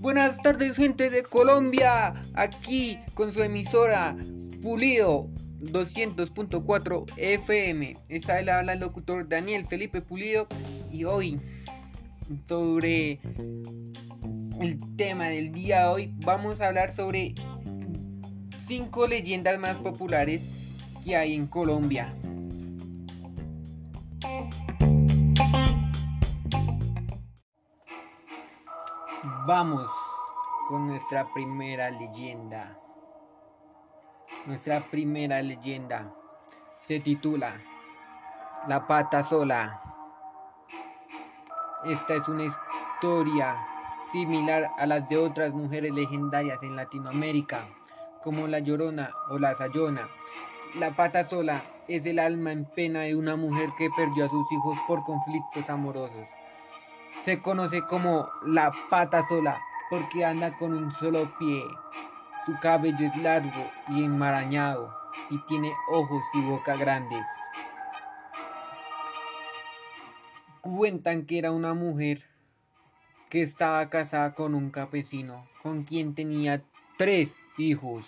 Buenas tardes gente de Colombia, aquí con su emisora Pulido 200.4 FM. Está el habla el locutor Daniel Felipe Pulido y hoy sobre el tema del día de hoy vamos a hablar sobre cinco leyendas más populares que hay en Colombia. Vamos con nuestra primera leyenda. Nuestra primera leyenda se titula La pata sola. Esta es una historia similar a las de otras mujeres legendarias en Latinoamérica, como la Llorona o la Sayona. La pata sola es el alma en pena de una mujer que perdió a sus hijos por conflictos amorosos. Se conoce como la pata sola porque anda con un solo pie. Su cabello es largo y enmarañado y tiene ojos y boca grandes. Cuentan que era una mujer que estaba casada con un campesino con quien tenía tres hijos.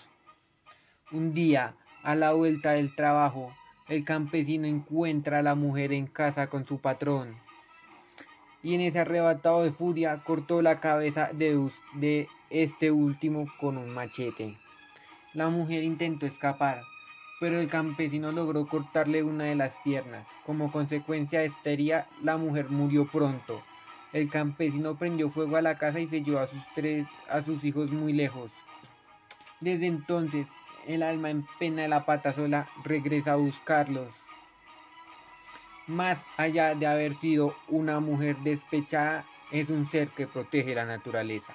Un día, a la vuelta del trabajo, el campesino encuentra a la mujer en casa con su patrón y en ese arrebatado de furia cortó la cabeza de, de este último con un machete. La mujer intentó escapar, pero el campesino logró cortarle una de las piernas. Como consecuencia de esta herida, la mujer murió pronto. El campesino prendió fuego a la casa y se llevó a sus, tres, a sus hijos muy lejos. Desde entonces, el alma en pena de la pata sola regresa a buscarlos más allá de haber sido una mujer despechada, es un ser que protege la naturaleza.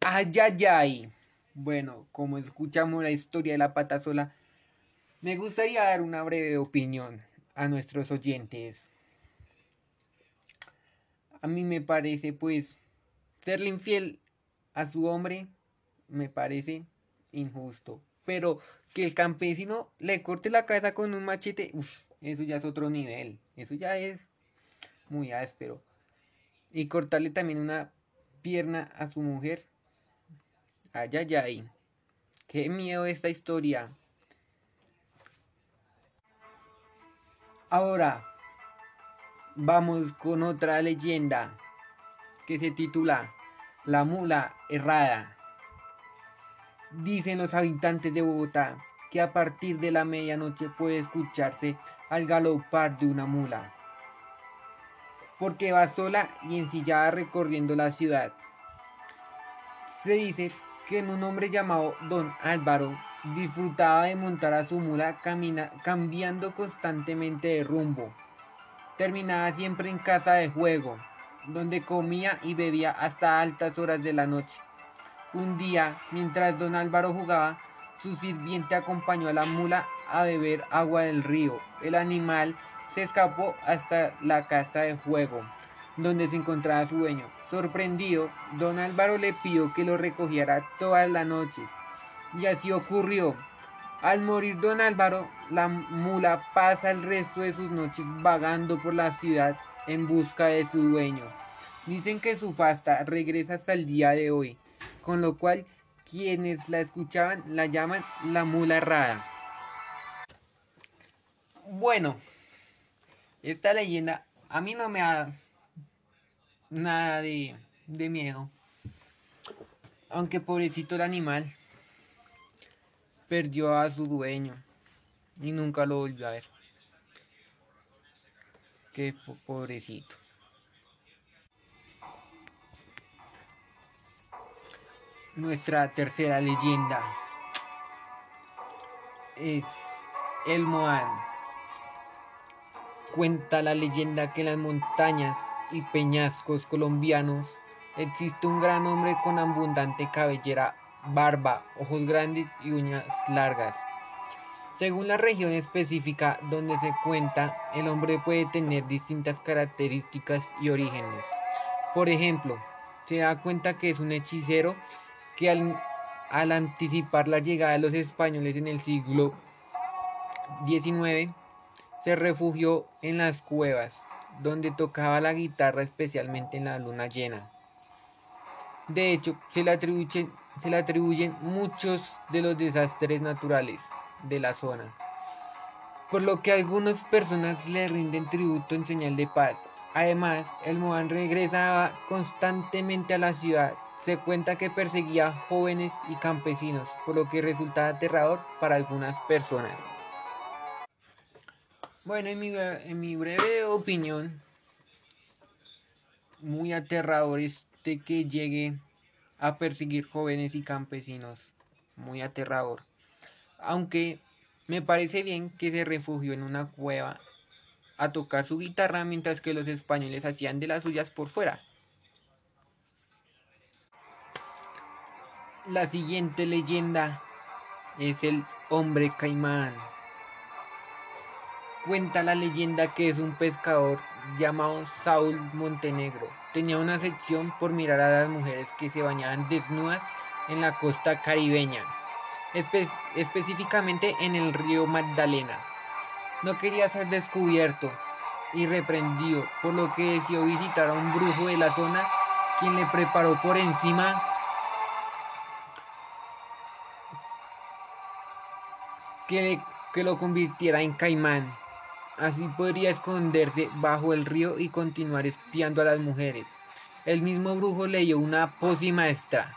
Ayayay. Bueno, como escuchamos la historia de la pata sola, me gustaría dar una breve opinión a nuestros oyentes. A mí me parece, pues, serle infiel a su hombre me parece injusto. Pero que el campesino le corte la cabeza con un machete, eso ya es otro nivel. Eso ya es muy áspero. Y cortarle también una pierna a su mujer. Ay, ay, ay. Qué miedo esta historia. Ahora, vamos con otra leyenda que se titula La mula errada. Dicen los habitantes de Bogotá que a partir de la medianoche puede escucharse al galopar de una mula, porque va sola y ensillada recorriendo la ciudad. Se dice que un hombre llamado Don Álvaro disfrutaba de montar a su mula camina, cambiando constantemente de rumbo. Terminaba siempre en casa de juego, donde comía y bebía hasta altas horas de la noche. Un día, mientras don Álvaro jugaba, su sirviente acompañó a la mula a beber agua del río. El animal se escapó hasta la casa de juego, donde se encontraba su dueño. Sorprendido, don Álvaro le pidió que lo recogiera todas las noches. Y así ocurrió. Al morir don Álvaro, la mula pasa el resto de sus noches vagando por la ciudad en busca de su dueño. Dicen que su fasta regresa hasta el día de hoy con lo cual quienes la escuchaban la llaman la mula errada. Bueno, esta leyenda a mí no me da nada de, de miedo. Aunque pobrecito el animal perdió a su dueño y nunca lo volvió a ver. Qué pobrecito. Nuestra tercera leyenda es el Moán. Cuenta la leyenda que en las montañas y peñascos colombianos existe un gran hombre con abundante cabellera, barba, ojos grandes y uñas largas. Según la región específica donde se cuenta, el hombre puede tener distintas características y orígenes. Por ejemplo, se da cuenta que es un hechicero que al, anticipar la llegada de los españoles en el siglo XIX, se refugió en las cuevas, donde tocaba la guitarra especialmente en la luna llena. De hecho, se le atribuyen, muchos de los desastres naturales de la zona, por lo que algunas personas le rinden tributo en señal de paz. Además, el Mohan regresaba constantemente a la ciudad. Se cuenta que perseguía jóvenes y campesinos, por lo que resultaba aterrador para algunas personas. Bueno, en mi, en mi breve opinión, muy aterrador este que llegue a perseguir jóvenes y campesinos. Muy aterrador. Aunque me parece bien que se refugió en una cueva a tocar su guitarra mientras que los españoles hacían de las suyas por fuera. La siguiente leyenda es el hombre caimán. Cuenta la leyenda que es un pescador llamado Saúl Montenegro. Tenía una sección por mirar a las mujeres que se bañaban desnudas en la costa caribeña, específicamente en el río Magdalena. No quería ser descubierto y reprendido, por lo que decidió visitar a un brujo de la zona, quien le preparó por encima que, que lo convirtiera en caimán. Así podría esconderse bajo el río y continuar espiando a las mujeres. El mismo brujo le dio una pócima maestra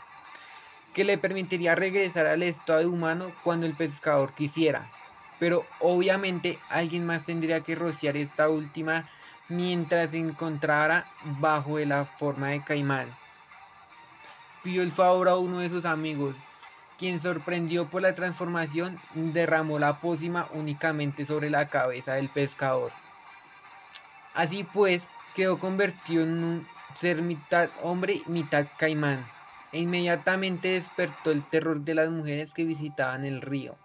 que le permitiría regresar al estado humano cuando el pescador quisiera. Pero obviamente alguien más tendría que rociar esta última mientras se encontrara bajo de la forma de caimán. Pidió el favor a uno de sus amigos, quien sorprendido por la transformación derramó la pócima únicamente sobre la cabeza del pescador. Así pues, quedó convertido en un ser mitad hombre mitad caimán, e inmediatamente despertó el terror de las mujeres que visitaban el río.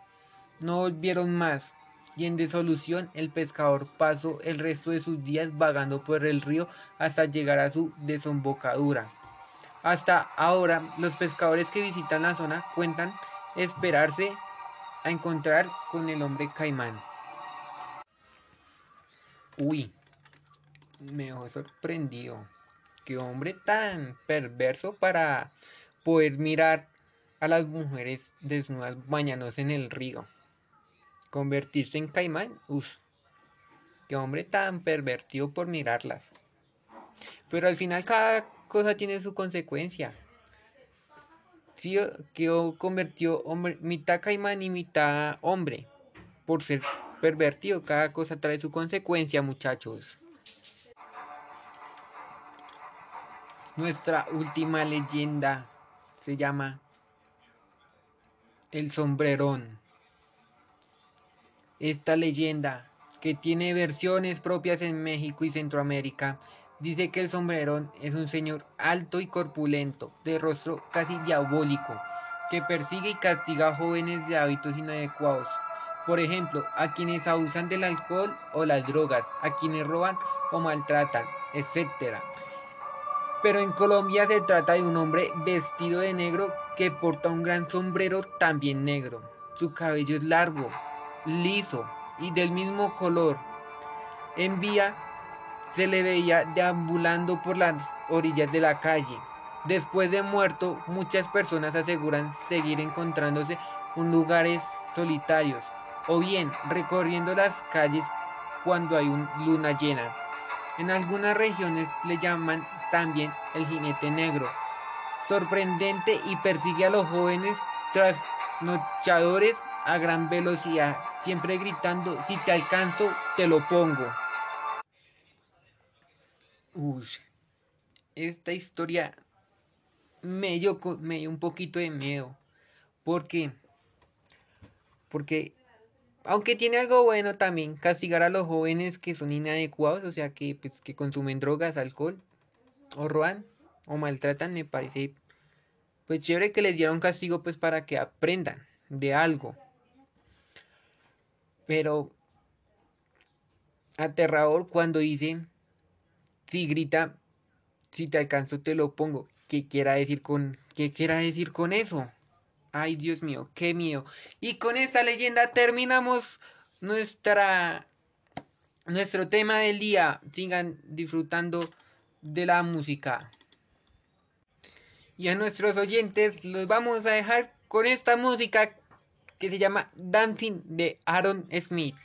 No volvieron más, y en desolución el pescador pasó el resto de sus días vagando por el río hasta llegar a su desembocadura. Hasta ahora, los pescadores que visitan la zona cuentan esperarse a encontrar con el hombre caimán. Uy, me he sorprendido. Qué hombre tan perverso para poder mirar a las mujeres desnudas bañándose en el río. Convertirse en caimán, uff. Qué hombre tan pervertido por mirarlas. Pero al final cada cosa tiene su consecuencia. Sí, quedó convertido hombre, mitad caimán y mitad hombre. Por ser pervertido, cada cosa trae su consecuencia, muchachos. Nuestra última leyenda se llama El sombrerón. Esta leyenda, que tiene versiones propias en México y Centroamérica, Dice que el sombrerón es un señor alto y corpulento, de rostro casi diabólico, que persigue y castiga a jóvenes de hábitos inadecuados. Por ejemplo, a quienes abusan del alcohol o las drogas, a quienes roban o maltratan, etc. Pero en Colombia se trata de un hombre vestido de negro que porta un gran sombrero también negro. Su cabello es largo, liso y del mismo color. Envía se le veía deambulando por las orillas de la calle. Después de muerto, muchas personas aseguran seguir encontrándose en lugares solitarios o bien recorriendo las calles cuando hay una luna llena. En algunas regiones le llaman también el jinete negro. Sorprendente y persigue a los jóvenes trasnochadores a gran velocidad, siempre gritando, si te alcanzo, te lo pongo. Uy, esta historia me dio, me un poquito de miedo. Porque, porque, aunque tiene algo bueno también, castigar a los jóvenes que son inadecuados, o sea, que, pues, que consumen drogas, alcohol, o roban, o maltratan, me parece, pues chévere que les dieron castigo, pues para que aprendan de algo. Pero, aterrador cuando dice si grita, si te alcanzo te lo pongo. ¿Qué quiera decir con, qué quiera decir con eso? Ay, Dios mío, qué miedo. Y con esta leyenda terminamos nuestra nuestro tema del día. Sigan disfrutando de la música. Y a nuestros oyentes los vamos a dejar con esta música que se llama Dancing de Aaron Smith.